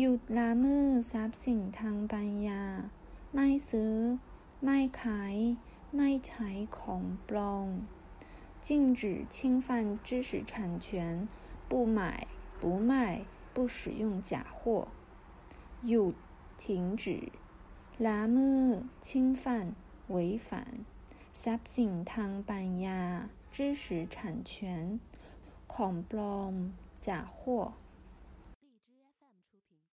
หยุดละเมิดทรัพย์สินทางปัญญา ไม่ซื้อ ไม่ขาย ไม่ใช้ของปลอม禁止侵犯知识产权，不买、不卖、不使用假货。ห停止拉ะ侵犯违反ทรัพย์สินทางปัญญา知识产权ของปลอม假货